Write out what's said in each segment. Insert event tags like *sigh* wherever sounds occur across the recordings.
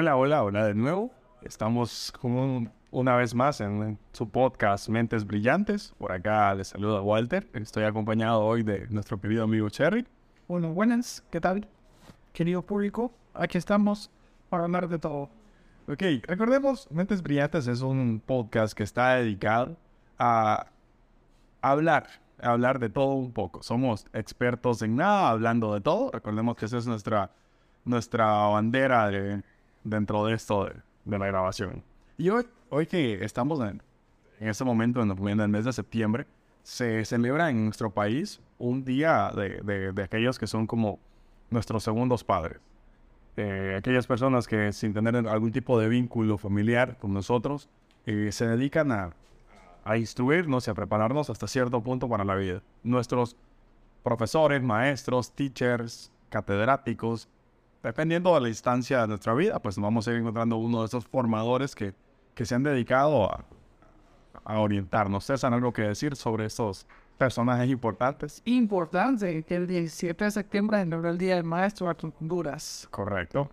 Hola, hola, hola de nuevo. Estamos como una vez más en su podcast Mentes Brillantes. Por acá les saluda Walter. Estoy acompañado hoy de nuestro querido amigo Cherry. Bueno, buenas, ¿qué tal? Querido público, aquí estamos para hablar de todo. Ok, recordemos, Mentes Brillantes es un podcast que está dedicado a hablar, a hablar de todo un poco. Somos expertos en nada, hablando de todo. Recordemos que esa es nuestra, nuestra bandera de, dentro de esto de, de la grabación. Y hoy, hoy que estamos en, en este momento, en el mes de septiembre, se celebra en nuestro país un día de, de, de aquellos que son como nuestros segundos padres. Eh, aquellas personas que sin tener algún tipo de vínculo familiar con nosotros, eh, se dedican a, a instruirnos y a prepararnos hasta cierto punto para la vida. Nuestros profesores, maestros, teachers, catedráticos, dependiendo de la instancia de nuestra vida, pues vamos a ir encontrando uno de esos formadores que, que se han dedicado a, a orientarnos. ¿César, algo que decir sobre estos personajes importantes? Importante que el 17 de septiembre es el Día del Maestro de Honduras. Correcto.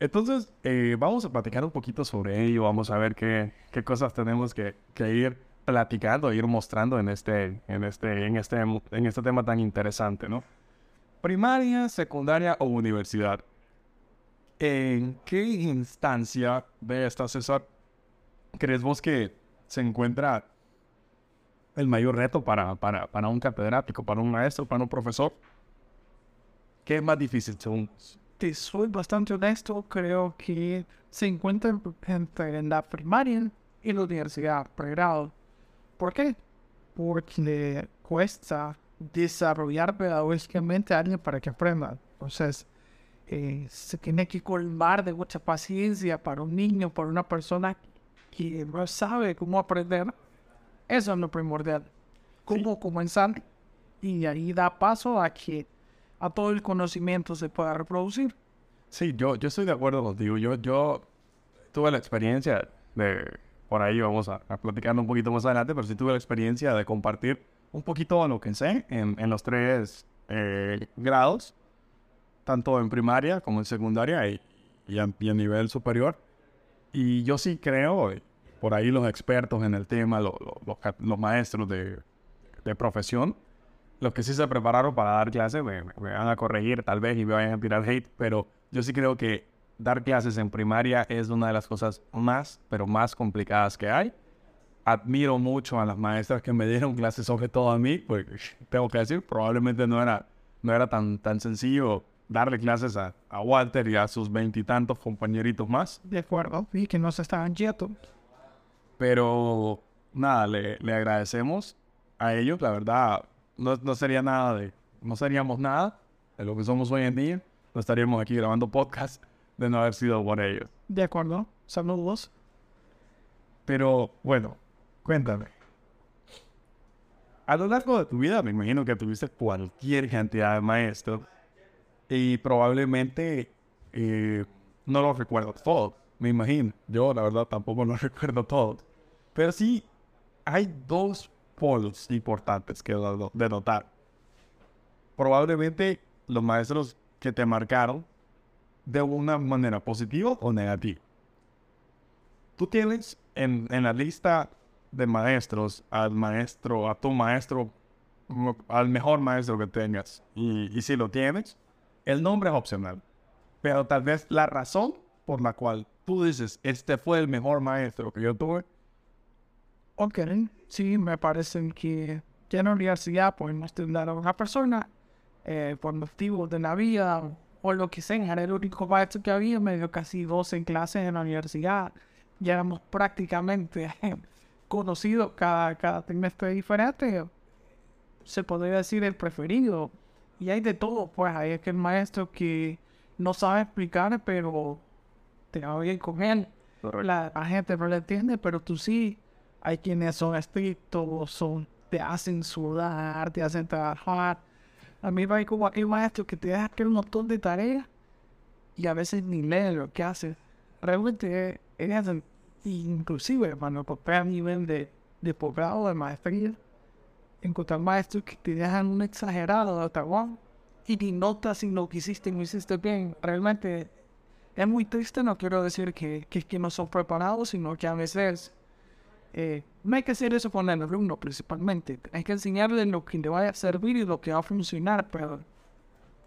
Entonces, eh, vamos a platicar un poquito sobre ello, vamos a ver qué, qué cosas tenemos que, que, ir platicando, ir mostrando en este, en, este, en, este, en este tema tan interesante, ¿no? Primaria, secundaria o universidad. ¿En qué instancia de esta, César, crees vos que se encuentra el mayor reto para, para, para un catedrático, para un maestro, para un profesor? ¿Qué es más difícil según te soy bastante honesto, creo que se encuentra entre la primaria y la universidad pregrado. ¿Por qué? Porque cuesta desarrollar pedagógicamente a alguien para que aprenda. Entonces, eh, se tiene que colmar de mucha paciencia para un niño, para una persona que no sabe cómo aprender. Eso es lo primordial. Cómo sí. comenzar y ahí da paso a que a todo el conocimiento se pueda reproducir. Sí, yo, yo estoy de acuerdo contigo. Yo, yo tuve la experiencia de, por ahí vamos a, a platicar un poquito más adelante, pero sí tuve la experiencia de compartir un poquito de lo que sé en, los tres eh, grados, tanto en primaria como en secundaria y, y, a, nivel superior. Y yo sí creo, por ahí los expertos en el tema, lo, lo, los, maestros de, de profesión, los que sí se prepararon para dar clases me, me, van a corregir tal vez y me vayan a tirar hate, pero yo sí creo que dar clases en primaria es una de las cosas más, pero más complicadas que hay. Admiro mucho a las maestras que me dieron clases, sobre todo a mí, porque tengo que decir, probablemente no era, no era tan, tan sencillo darle clases a, a Walter y a sus veintitantos compañeritos más. De acuerdo, y que no se estaban quietos. Pero nada, le, le agradecemos a ellos, la verdad, no, no, sería nada de, no seríamos nada de lo que somos hoy en día. No estaríamos aquí grabando podcast de no haber sido por ellos. De acuerdo, saludos. Pero bueno, cuéntame. A lo largo de tu vida, me imagino que tuviste cualquier cantidad de maestros y probablemente eh, no los recuerdo todos, me imagino. Yo, la verdad, tampoco los *laughs* recuerdo todos. Pero sí, hay dos polos importantes que de notar. Probablemente los maestros que te marcaron de una manera positiva o negativa. Tú tienes en, en la lista de maestros al maestro, a tu maestro, al mejor maestro que tengas. Y, y si lo tienes, el nombre es opcional. Pero tal vez la razón por la cual tú dices, este fue el mejor maestro que yo tuve, Ok, sí, me parece que, que en la universidad podemos estudiar a una persona eh, por motivos de la vida o lo que sea. Era el único maestro que había, me dio casi 12 clases en la universidad. Ya éramos prácticamente *laughs* conocidos cada, cada trimestre diferente. Se podría decir el preferido. Y hay de todo, pues hay aquel maestro que no sabe explicar, pero te va bien con él. La, la gente no le entiende, pero tú sí hay quienes son estrictos, son, te hacen sudar, te hacen trabajar. A mí va como aquel maestro que te deja hacer un montón de tareas y a veces ni lee lo que hace. Realmente es inclusive, hermano, porque a nivel de, de posgrado, de maestría, encontrar maestros que te dejan un exagerado de trabajo y ni notas si lo que hiciste no hiciste bien. Realmente es muy triste, no quiero decir que, que, que no son preparados, sino que a veces eh, no hay que hacer eso con el alumno principalmente. Hay que enseñarle lo que le vaya a servir y lo que va a funcionar, pero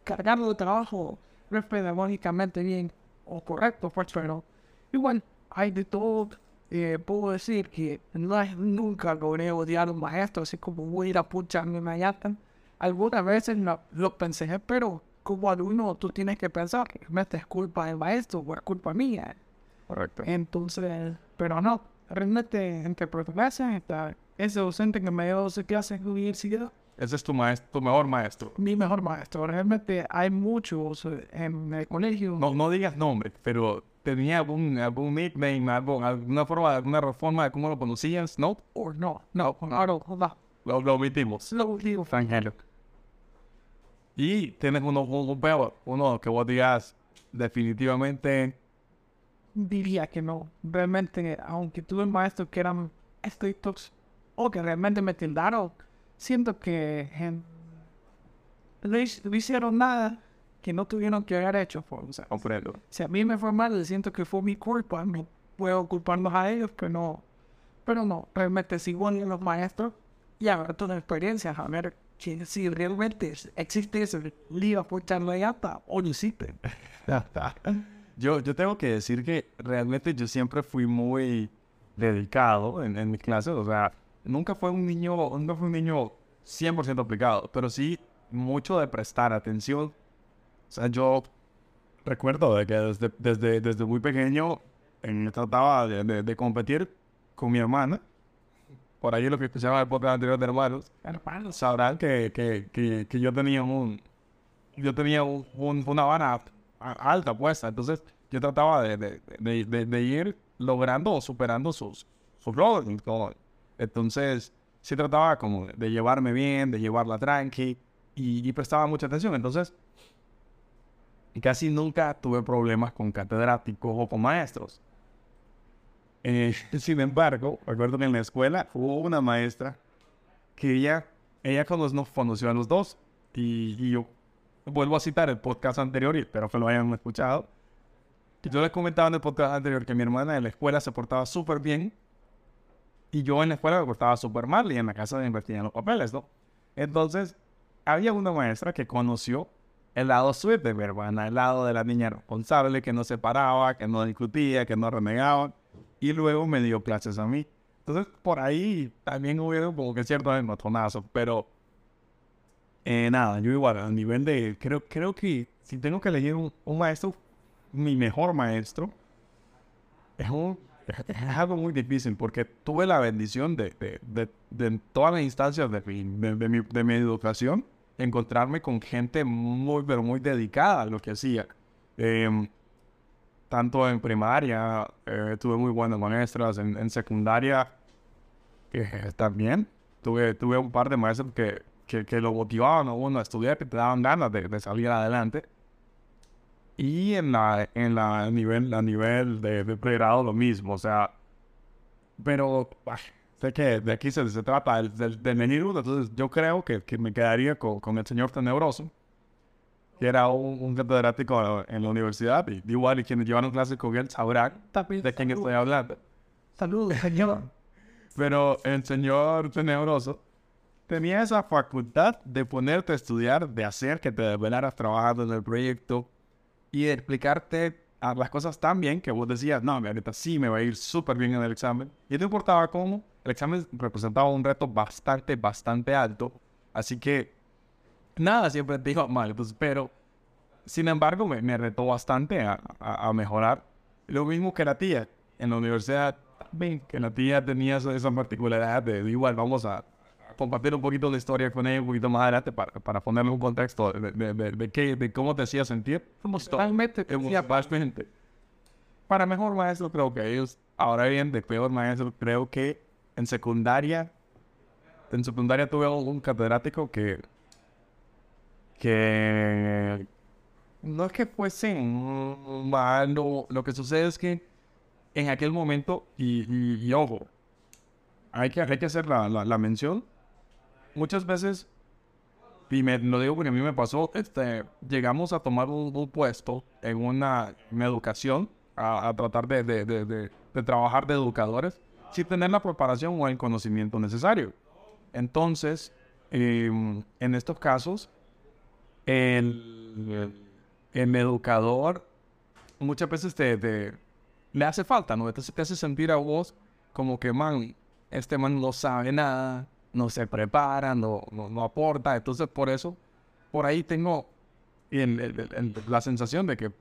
cargarlo de trabajo no es pedagógicamente bien o correcto, pues, pero igual hay de todo. Eh, puedo decir que no, nunca logré odiar a un maestro, así como voy a ir a pucharme mañana. Algunas veces lo, lo pensé, pero como alumno tú tienes que pensar que me es culpa del maestro o es culpa mía. Correcto. Entonces, pero no, realmente entre profesores está ese docente que me dio 12 clases en la universidad, Ese es tu maestro, tu mejor maestro. mi mejor maestro. Realmente hay muchos en el colegio. No, no digas nombre, pero tenía algún, algún nickname, algún- alguna forma, alguna reforma de cómo lo conocías, ¿no? O no, no, claro, no. Lo, lo omitimos. Lo Extranjero. Y tienes uno, uno peor, uno que vos digas definitivamente diría que no. Realmente, aunque tuve maestros que eran estrictos o que realmente me tildaron, siento que en- no, no hicieron nada que no tuvieron que haber hecho. pues, o sea, comprendo. si a mí me fue mal, siento que fue mi culpa. No puedo culparlos a ellos, que no. Pero no, realmente sigo en los maestros y ver tus experiencias, a ver que si realmente existe ese lío por charla de ata o no existe. *laughs* Yo, yo tengo que decir que realmente yo siempre fui muy dedicado en, en mis clases. O sea, nunca fue un niño, nunca fui un niño 100% aplicado, pero sí mucho de prestar atención. O sea, yo recuerdo de que desde, desde, desde muy pequeño eh, trataba de, de- de competir con mi hermana. Por ahí lo que escuchaban el podcast anterior de hermanos. Hermanos, sabrán que, que, que, que yo tenía un yo tenía un, un- una vara alta puesta entonces yo trataba de, de, ir logrando o superando sus sus logros entonces sí trataba como de llevarme bien de llevarla tranqui y, y prestaba mucha atención. Entonces casi nunca tuve problemas con catedráticos o con maestros Eh, *laughs* sin embargo, recuerdo que en la escuela hubo una maestra que ella, ella nos conoció a los dos. Y, y yo vuelvo a citar el podcast anterior y espero que lo hayan escuchado. Que yo les comentaba en el podcast anterior que mi hermana en la escuela se portaba súper bien y yo en la escuela me portaba súper mal y en la casa me invertían los papeles, ¿no? Entonces, había una maestra que conoció el lado sweet de mi hermana, el lado de la niña responsable que no se paraba, que no discutía, que no renegaba y luego me dio clases a mí. Entonces, por ahí también hubieron como que ciertos encontonazos, pero eh, nada, yo igual, a nivel de, creo, creo que si tengo que elegir un, un maestro, mi mejor maestro, es, un, es algo muy difícil porque tuve la bendición de, de, de, de todas las instancias de mi, de mi, de mi educación, encontrarme con gente muy, pero muy dedicada a lo que hacía. Em, tanto en primaria, eh, tuve muy buenas maestras, en, en secundaria eh, también. Tuve, tuve un par de maestros que, que, que lo motivaban a uno a estudiar, que te daban ganas de, de salir adelante. Y en la, en la nivel, a nivel de, de pregrado lo mismo, o sea, pero sé que de aquí se, se trata del, del, del entonces yo creo que, que me quedaría con, con el señor Tenebroso, que era un, un catedrático en la universidad, y igual y quienes llevaron clases con él sabrán también de quién estoy hablando. Saludos, señor. *laughs* Pero el señor Tenebroso tenía esa facultad de ponerte a estudiar, de hacer que te desvelaras trabajando en el proyecto y de explicarte a las cosas tan bien que vos decías, no, ahorita sí me va a ir súper bien en el examen. Y no importaba cómo, el examen representaba un reto bastante, bastante alto. Así que nada siempre te iba mal. Entonces, pero, sin embargo, me, me retó bastante a, a- a mejorar. Lo mismo que la tía en la universidad, también, que la tía tenía esa, esa particularidad de, igual, vamos a, compartir un poquito de historia con ella un poquito más adelante para, para ponerle un contexto de, de, de, de qué- de cómo te hacía sentir. Emocionalmente. Para mejor maestro creo que ellos, ahora bien, de peor maestro creo que en secundaria, en secundaria tuve un catedrático que, que no es que fuese malo, lo que sucede es que en aquel momento, y, y- y ojo, hay que, hay que hacer la, la- la mención, muchas veces Y me lo digo porque a mí me pasó, este, llegamos a tomar un, un puesto en una en educación, a, a tratar de, de, de- de trabajar de educadores, sin tener la preparación o el conocimiento necesario. Entonces, em, en estos casos, el, el educador muchas veces te, te- le hace falta, ¿no? Entonces te hace sentir a vos como que, man, este man no sabe nada, no se prepara, no, no, no aporta. Entonces, por eso, por ahí tengo el- el- la sensación de que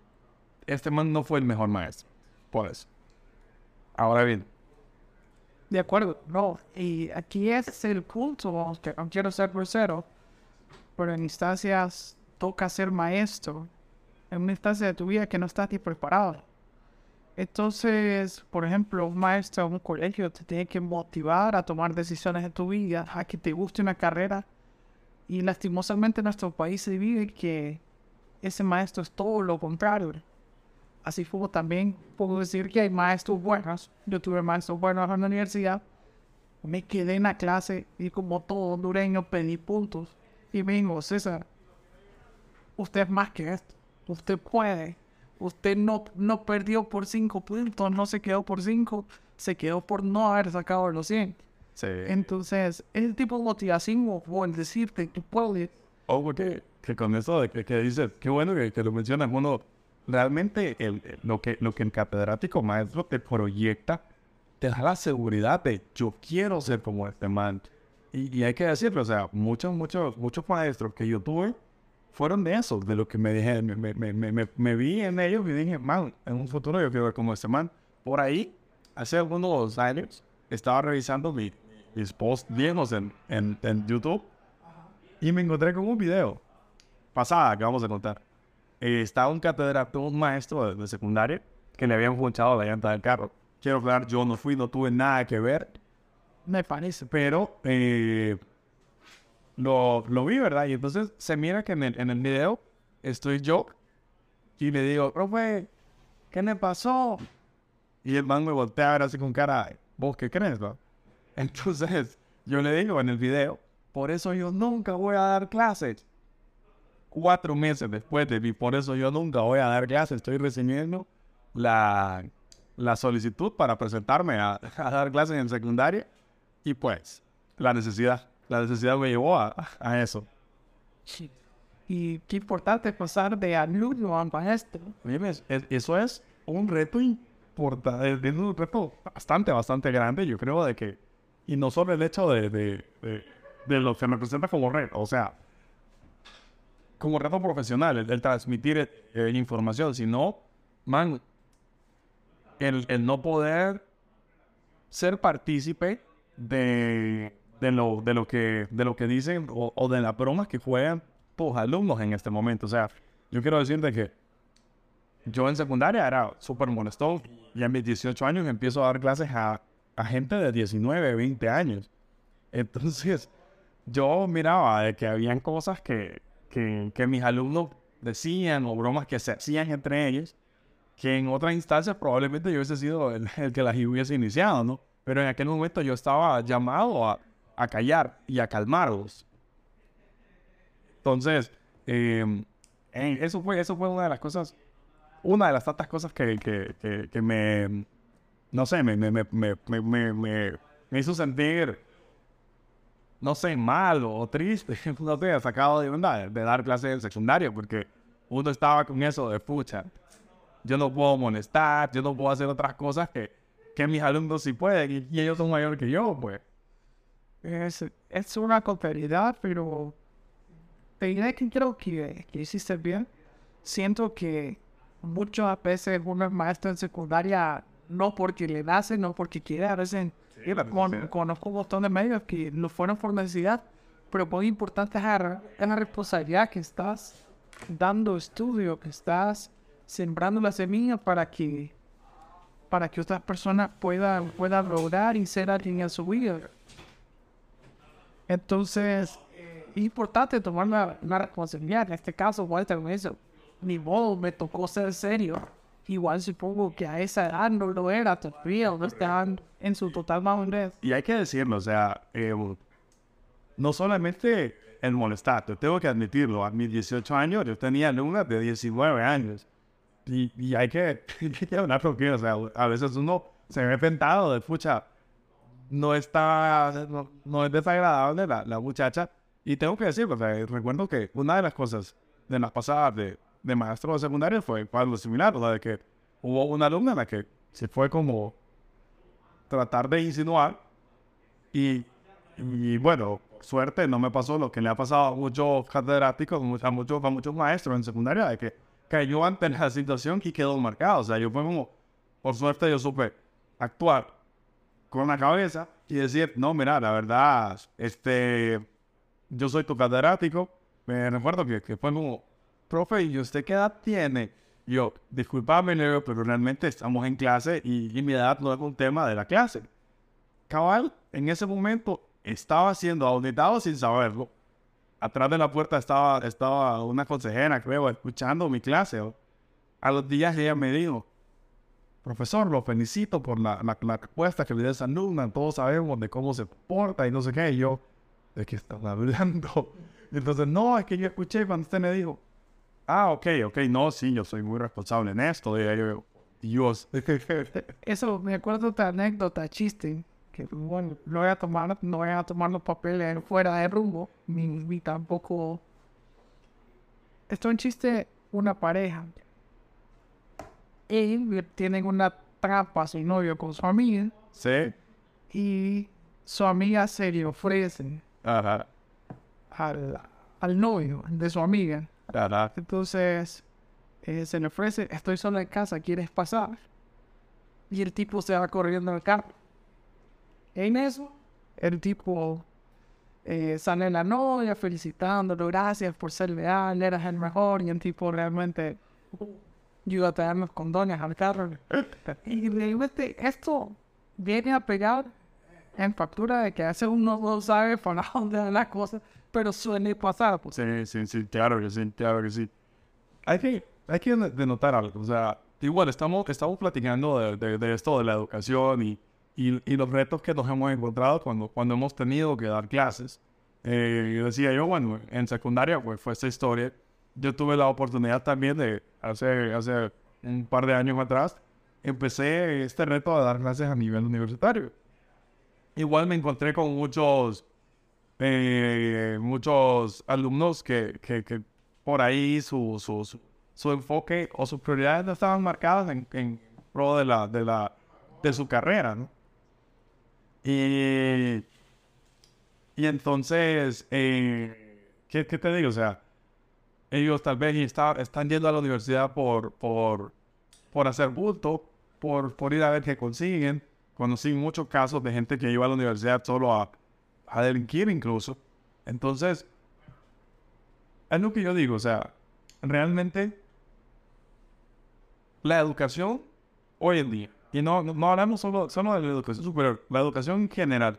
este man no fue el mejor maestro. Por eso. Ahora bien, De acuerdo, no. Y aquí es el punto, que no quiero ser grosero, pero en instancias toca ser maestro, en una instancia de tu vida que no estás ni preparado. Entonces, por ejemplo, un maestro en un colegio te tiene que motivar a tomar decisiones en tu vida, a que te guste una carrera. Y lastimosamente en nuestro país se vive que ese maestro es todo lo contrario. Así como también puedo decir que hay maestros buenos. Yo tuve maestros buenos en la universidad. Me quedé en la clase y como todo hondureño pedí puntos. Y me dijo, César, usted es más que esto. Usted puede. Usted no, no perdió por cinco puntos, no se quedó por cinco, se quedó por no haber sacado los 100. sí. Entonces, ese tipo de motivación o el decirte que puedes, Ojo que, que con eso de que, que dices, qué bueno que, que lo mencionas, uno realmente el- lo, que, lo que el catedrático maestro te proyecta, te da la seguridad de yo quiero ser como este man. Y, hay que decirlo, o sea, muchos, muchos, muchos maestros que yo tuve fueron de esos, de lo que me dije, me, me, me, me, vi en ellos y dije, man, en un futuro yo quiero ser como este man. Por ahí, hace algunos años, estaba revisando mi- mis posts viejos en, en, en YouTube y me encontré con un video pasada que vamos a contar. Eh, estaba un catedrático, un maestro de, de secundaria que le habían punchado la llanta del carro. Quiero aclarar, yo no fui, no tuve nada que ver, me parece. pero eh, lo, lo vi, ¿verdad? Y entonces se mira que en el, en el video estoy yo y le digo, profe, ¿qué me pasó? Y el man me voltea a ver así con cara, ¿vos qué crees, no? *laughs* Entonces yo le digo en el video, por eso yo nunca voy a dar clases. Cuatro meses después de mí, por eso yo nunca voy a dar clases. Estoy recibiendo la, la solicitud para presentarme a, *laughs* a dar clases en secundaria. Y pues, la necesidad, la necesidad me llevó a, a eso. Y qué importante pasar de alumno a maestro. Oye, ves, es- eso es un reto importante, es un reto bastante, bastante grande, yo creo, de que, y no solo el hecho de, de, de, de lo que me presenta como reto, o sea, como reto profesional, el, el transmitir eh, información, sino, man, el, el no poder ser partícipe de, de, lo, de, lo que, de lo que dicen o, o de las bromas que juegan tus alumnos en este momento. O sea, yo quiero decirte que yo en secundaria era súper molestón y a mis 18 años empiezo a dar clases a, a gente de 19, 20 años. Entonces, yo miraba de que habían cosas que, que, que mis alumnos decían o bromas que se hacían entre ellos, que en otras instancias probablemente yo hubiese sido el, *laughs* el que las hubiese iniciado, ¿no? Pero en aquel momento yo estaba llamado a, a callar y a calmarlos. Entonces, eh, eso, fue, eso fue una de las cosas, una de las tantas cosas que, que, que, que me, no sé, me, me- me- me hizo sentir, no sé, mal o triste, *laughs* no sé, sacado de de dar clases en secundaria, porque uno estaba con eso de pucha. Yo no puedo molestar, yo no puedo hacer otras cosas que, que mis alumnos sí pueden, y, ellos son mayores que yo, pues. Es, es una complejidad, pero te diré que creo que, que hiciste bien. Siento que muchas veces uno es maestro en secundaria no porque le nace, no porque quiere. A veces Sí, con- conozco un montón de medios que lo fueron por necesidad, pero muy importante es la, es la responsabilidad que estás dando estudio, que estás sembrando la semilla para que para que otras personas puedan, puedan lograr y ser alguien en su vida. Entonces, eh, es importante tomar la, la responsabilidad. En este caso, Walter me dice, ni modo, me tocó ser serio. Igual supongo que a esa edad no lo era todavía, no estaban en su total madurez. Y hay que decirlo, o sea, eh, no solamente en molestar. Yo tengo que admitirlo. A mis 18 años yo tenía alumnas de 19 años. Y, y hay que *laughs* hablar porque, o sea, a veces uno se ve tentado de, pucha, no está, no, no es desagradable la, la muchacha. Y tengo que decir, o sea, recuerdo que una de las cosas de las pasadas de, de maestro de secundaria fue algo similar, o sea, de que hubo una alumna en la que se fue como tratar de insinuar y, y bueno, suerte no me pasó lo que le ha pasado a muchos catedráticos, a muchos, a muchos maestros en secundaria, de que cayó ante la situación y quedó marcado. O sea, yo fue como, por suerte yo supe actuar con la cabeza y decir, no, mira, la verdad, este, yo soy tu catedrático. Me recuerdo que, que fue como, profe, ¿y usted qué edad tiene? Yo, disculpame, Leo, pero realmente estamos en clase y, y mi edad no es un tema de la clase. Cabal, en ese momento estaba siendo auditado sin saberlo. Atrás de la puerta estaba, estaba una consejera, creo, escuchando mi clase. ¿o? A los días ella me dijo, profesor, lo felicito por la, la, la respuesta que le dio esa alumna. Todos sabemos de cómo se porta y no sé qué. Y yo, ¿de qué estás hablando? Y *laughs* entonces, no, es que yo escuché cuando usted me dijo, ah, ok, ok, no, sí, yo soy muy responsable en esto. Yo, Dios. *laughs* Eso, me acuerdo de anécdota, chiste, que bueno, no voy a tomar, no voy a tomar los papeles fuera de rumbo, ni, ni tampoco... Esto es un chiste, una pareja. Y tienen una trampa a su novio con su amiga, sí. y su amiga se le ofrece Ajá. al, al novio de su amiga. Entonces, eh, se le ofrece, estoy solo en casa, ¿quieres pasar? Y el tipo se va corriendo al carro. En eso, el tipo eh, sale la novia felicitándolo, gracias por ser leal, eras el mejor. Y el tipo realmente, yo iba a traer los condones al carro. Y realmente esto viene a pegar en factura de que veces uno no sabe para *laughs* dónde van las cosas, pero suele pasar. Pues. Sí, sí, sí, claro que sí, claro que sí. Hay que, hay que denotar algo, o sea, igual estamos, estamos platicando de, de, de esto de la educación y, y, y, los retos que nos hemos encontrado cuando, cuando hemos tenido que dar clases. Eh, yo decía yo, bueno, en secundaria pues fue esta historia. Yo tuve la oportunidad también de, hace, hace un par de años atrás, empecé este reto de dar clases a nivel universitario. Igual me encontré con muchos, eh, muchos alumnos que, que, que por ahí su, su, su, enfoque o sus prioridades no estaban marcadas en, en pro de, la, de, la, de su carrera, ¿no? Y, y entonces, eh, ¿qué, ¿qué, te digo? O sea, ellos tal vez está, están yendo a la universidad por, por, por hacer bulto, por, por ir a ver qué consiguen. Conocí muchos casos de gente que iba a la universidad solo a, a delinquir incluso. Entonces, es lo que yo digo, o sea, realmente la educación hoy en día, y no, no hablamos solo, solo de la educación superior, la educación en general,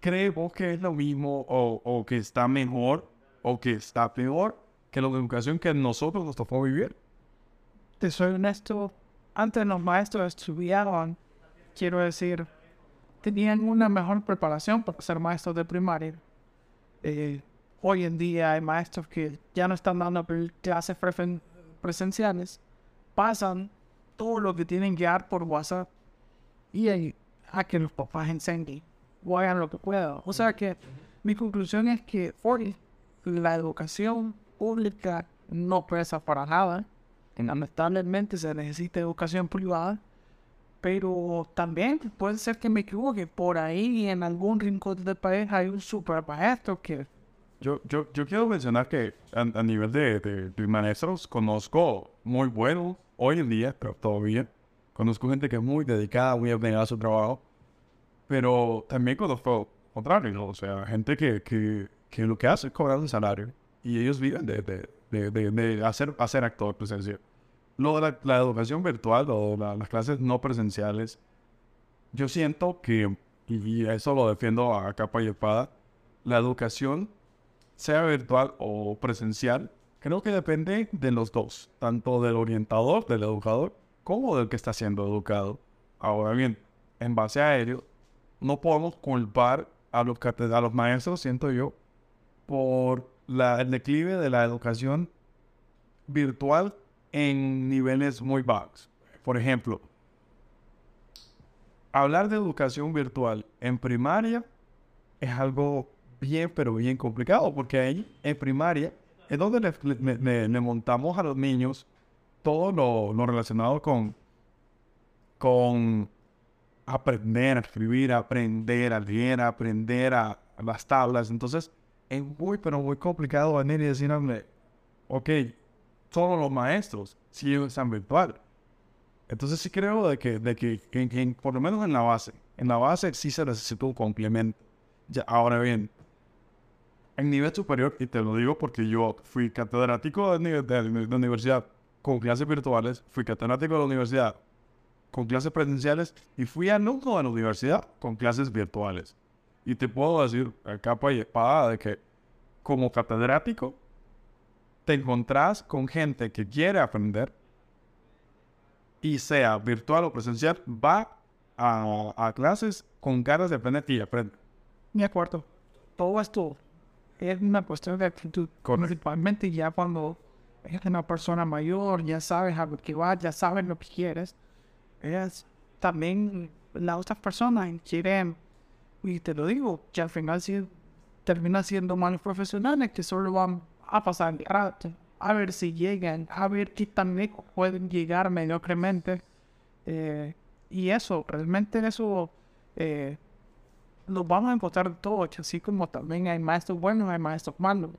¿cree vos que es lo mismo o, o, que está mejor o que está peor que la educación que nosotros nos tocó vivir? Te soy honesto, antes los maestros estudiaban, quiero decir, tenían una mejor preparación para ser maestros de primaria. Eh, hoy en día hay maestros que ya no están dando clases presenciales, pasan todo lo que tienen que dar por WhatsApp y ahí, a que los papás enseñen o hagan lo que puedan. O sea que mi conclusión es que la educación pública no pesa para nada. Lamentablemente se necesita educación privada, pero también puede ser que me equivoque. Por ahí en algún rincón del país hay un super maestro que yo, yo, yo quiero mencionar que a, a nivel de, de, de, maestros conozco muy buenos hoy en día, pero todavía conozco gente que es muy dedicada, muy abnegada a su trabajo, pero también conozco contrario, o sea, gente que, que, que, lo que hace es cobrar un salario y ellos viven de, de, de, hacer, hacer actor presencial. Lo de la, educación virtual o la, las clases no presenciales, yo siento que, y eso lo defiendo a capa y espada, la educación sea virtual o presencial, creo que depende de los dos, tanto del orientador, del educador, como del que está siendo educado. Ahora bien, en base a ello, no podemos culpar a los, a los maestros, siento yo, por la, el declive de la educación virtual en niveles muy bajos. Por ejemplo, hablar de educación virtual en primaria es algo bien, pero bien complicado, porque ahí en primaria es donde le, montamos a los niños todo lo, lo relacionado con, con aprender a escribir, aprender a leer, aprender a, a las tablas. Entonces, es muy, pero muy complicado venir y decirme, ok, todos los maestros sí están virtual. Entonces sí creo de que, de que en- en- por lo menos en la base, en la base sí se necesita un complemento. Ya, ahora bien, en nivel superior, y te lo digo porque yo fui catedrático de, de, de la universidad con clases virtuales, fui catedrático de la universidad con clases presenciales y fui alumno de la universidad con clases virtuales. Y te puedo decir a capa y espada de que como catedrático te encontrás con gente que quiere aprender y sea virtual o presencial, va a, a clases con ganas de aprender y aprende. De acuerdo. Todo esto es una cuestión de actitud. Correcto. Principalmente ya cuando eres una persona mayor, ya sabes a lo que vas, ya sabes lo que quieres. Es también las otras personas quieren, y te lo digo, que al final sí terminan siendo malos profesionales que solo van a pasar el rato, a ver si llegan, a ver qué tan lejos pueden llegar mediocremente. Eh, y eso, realmente eso eh, nos vamos a encontrar todos, así como también hay maestros buenos, hay maestros malos.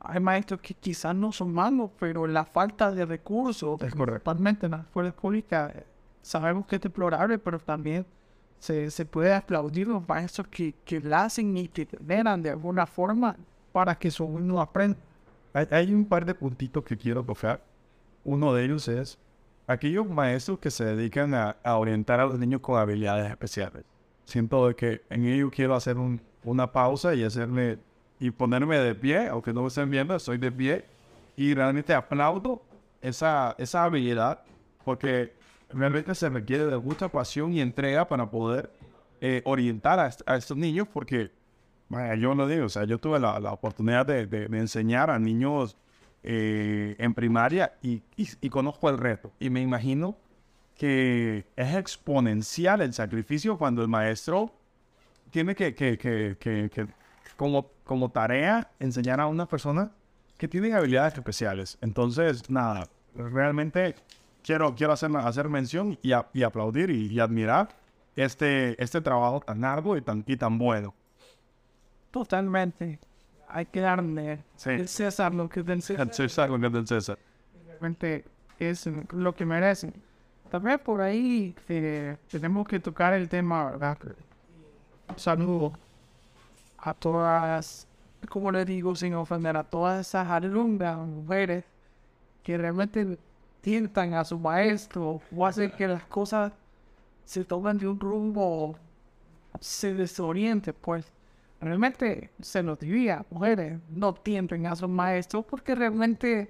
Hay maestros que quizás no son malos, pero la falta de recursos, Es principalmente en las escuelas públicas, eh, sabemos que es deplorable, pero también se, se puede aplaudir los maestros que, que la hacen y que generan de alguna forma para que su alumno aprenda. Hay, hay un par de puntitos que quiero tocar. Uno de ellos es aquellos maestros que se dedican a, a orientar a los niños con habilidades especiales. Siento que en ello quiero hacer un- una pausa y hacerle y ponerme de pie, aunque no me estén viendo, estoy de pie y realmente aplaudo esa, esa habilidad porque realmente se requiere de mucha pasión y entrega para poder eh, orientar a, est- a estos niños porque yo lo digo, o sea, yo tuve la, la oportunidad de, enseñar a niños eh, en primaria y, conozco el reto. Y me imagino que es exponencial el sacrificio cuando el maestro tiene que, como, tarea enseñar a una persona que tiene habilidades especiales. Entonces, nada, realmente quiero, quiero hacer, hacer mención y, a- y aplaudir y, y admirar este, este trabajo tan largo y tan, y tan bueno. Totalmente. Hay que darle Sí. al César lo que es del César. El César con el del César. realmente es lo que merecen. También por ahí eh, tenemos que tocar el tema, ¿verdad? Saludo a todas, como le digo, sin ofender, a todas esas alumnas, mujeres, que realmente tientan a su maestro o hacen que las cosas se tomen de un rumbo, se desorienten, pues. Realmente se los diría, mujeres, no tienten a su maestro porque realmente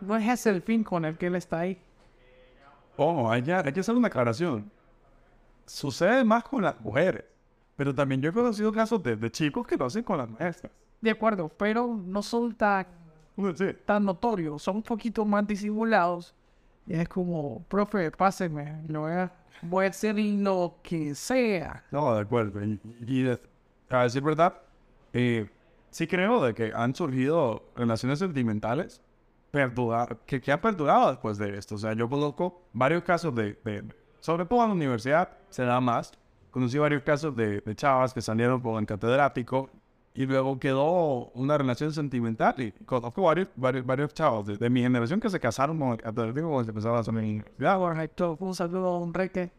no es el fin con el que él está ahí. Oh, hay que, hay que hacer una aclaración. Sucede más con las mujeres. Pero también yo he conocido casos de, de chicos que lo hacen con las maestras. De acuerdo, pero no son tan, Sí. tan notorios, son un poquito más disimulados. Y es como, profe, páseme, lo voy a, voy a hacer lo que sea. No, de acuerdo. Y, y de- a decir verdad, eh, sí creo de que han surgido relaciones sentimentales perdura- que, que han perdurado después de esto. O sea, yo conozco varios casos de, de- sobre todo en la universidad, se da más. Conocí varios casos de, de chavas que salieron con el catedrático y luego quedó una relación sentimental. Y conozco varios, varios, varios chavos de, de mi generación que se casaron con el catedrático cuando se empezaron a. Correcto, un saludo a Enrique.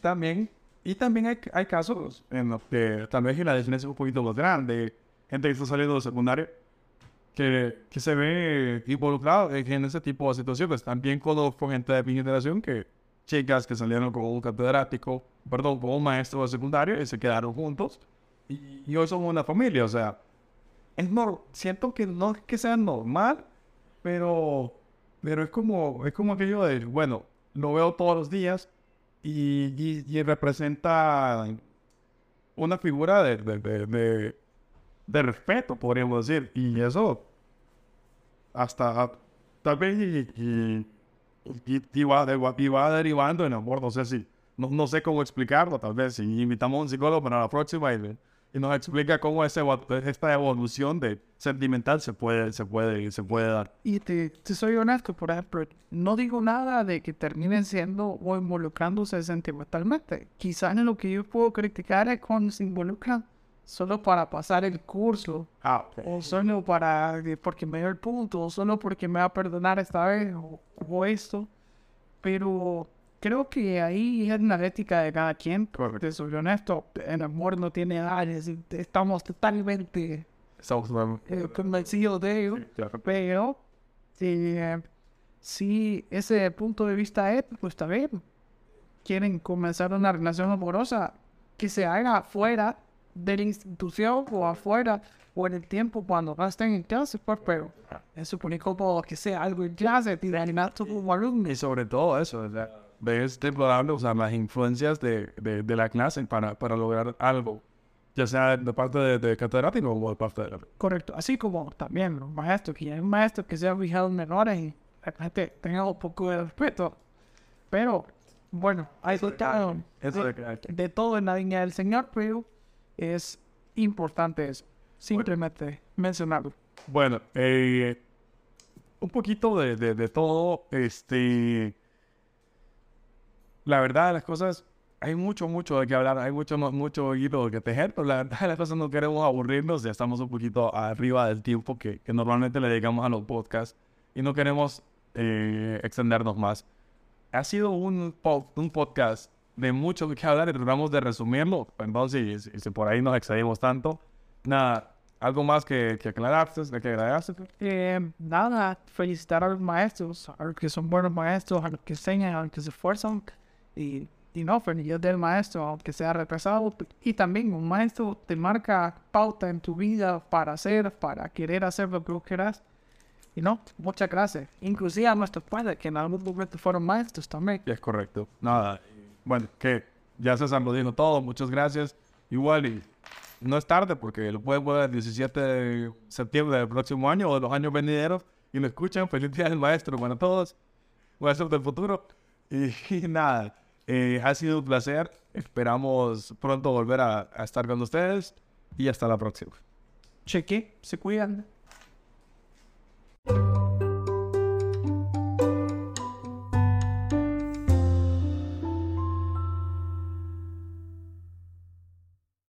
También, y también hay, hay casos en los que tal vez la diferencia es un poquito más grande. Gente que está saliendo de secundaria que, que se ve involucrado en, ese tipo de situaciones. También conozco gente de mi generación que, chicas que salieron con un catedrático, perdón, con un maestro de secundaria y se quedaron juntos. Y, y hoy somos una familia, o sea, es nor- siento que no es que sea normal, pero, pero es como, es como aquello de, bueno, lo veo todos los días y, y- representa una figura de, de, de- respeto, podríamos decir. Y eso, hasta tal vez, y, y, y- y va derivando en amor. No sé si, no, no sé cómo explicarlo, tal vez. Si invitamos a un psicólogo para la próxima y, y nos explica cómo ese, esta evolución de sentimental se puede, se puede, se puede dar. Y te, te soy honesto, por ejemplo, no digo nada de que terminen siendo o involucrándose sentimentalmente. Quizás en lo que yo puedo criticar es cuando se involucran solo para pasar el curso, Ah, o solo para porque me dio el punto, o solo porque me va a perdonar esta vez, o, o esto. Pero creo que ahí es la ética de cada quien. Correcto. Te soy honesto, el amor no tiene edades, estamos totalmente eh, convencidos de ello. Pero eh, si ese punto de vista es, pues está bien. Quieren comenzar una relación amorosa que se haga afuera de la institución o afuera o en el tiempo cuando no estén en clase, pues, pero es supone como que sea algo en clase, tirar como alumno. Y sobre todo eso, o sea, es deplorable usar las influencias de, de, de la clase para, para lograr algo, ya sea de parte de, de catedrático o de parte de. Correcto, así como también los maestros, que hay un maestro que se ha fijado en menores y la gente tenga un poco de respeto. Pero, bueno, hay de, Eso de de, que- de todo en la línea del Señor, pero es importante eso. Simplemente mencionarlo. Bueno, eh, un poquito de, de, de todo, este... La verdad las cosas, hay mucho, mucho de qué hablar, hay mucho, mucho hilo que tejer, pero la verdad las cosas no queremos aburrirnos, ya estamos un poquito arriba del tiempo que, que normalmente le dedicamos a los podcasts y no queremos eh, extendernos más. Ha sido un, un podcast de mucho qué hablar y tratamos de resumirlo, perdón si, si, por ahí nos excedimos tanto. Nada, algo más que, que que agregaste. Eh, nada, felicitar a los maestros, a los que son buenos maestros, a los que enseñan, a los que se esfuerzan. Y, y no, felicidad del maestro, aunque sea retrasado. Y también un maestro te marca pauta en tu vida para hacer, para querer hacer lo que vos querás. Y no, muchas gracias. Inclusive a nuestros padres, que en algún momento fueron maestros también. Es correcto. Nada, bueno, que ya César lo dijo todo, muchas gracias. Igual y no es tarde porque lo pueden ver el 17 de septiembre del próximo año o de los años venideros y lo escuchan. Feliz día del maestro para todos, maestros del futuro. Y, *laughs* y nada, eh, ha sido un placer. Esperamos pronto volver a, a estar con ustedes y hasta la próxima. Cheque, se cuidan.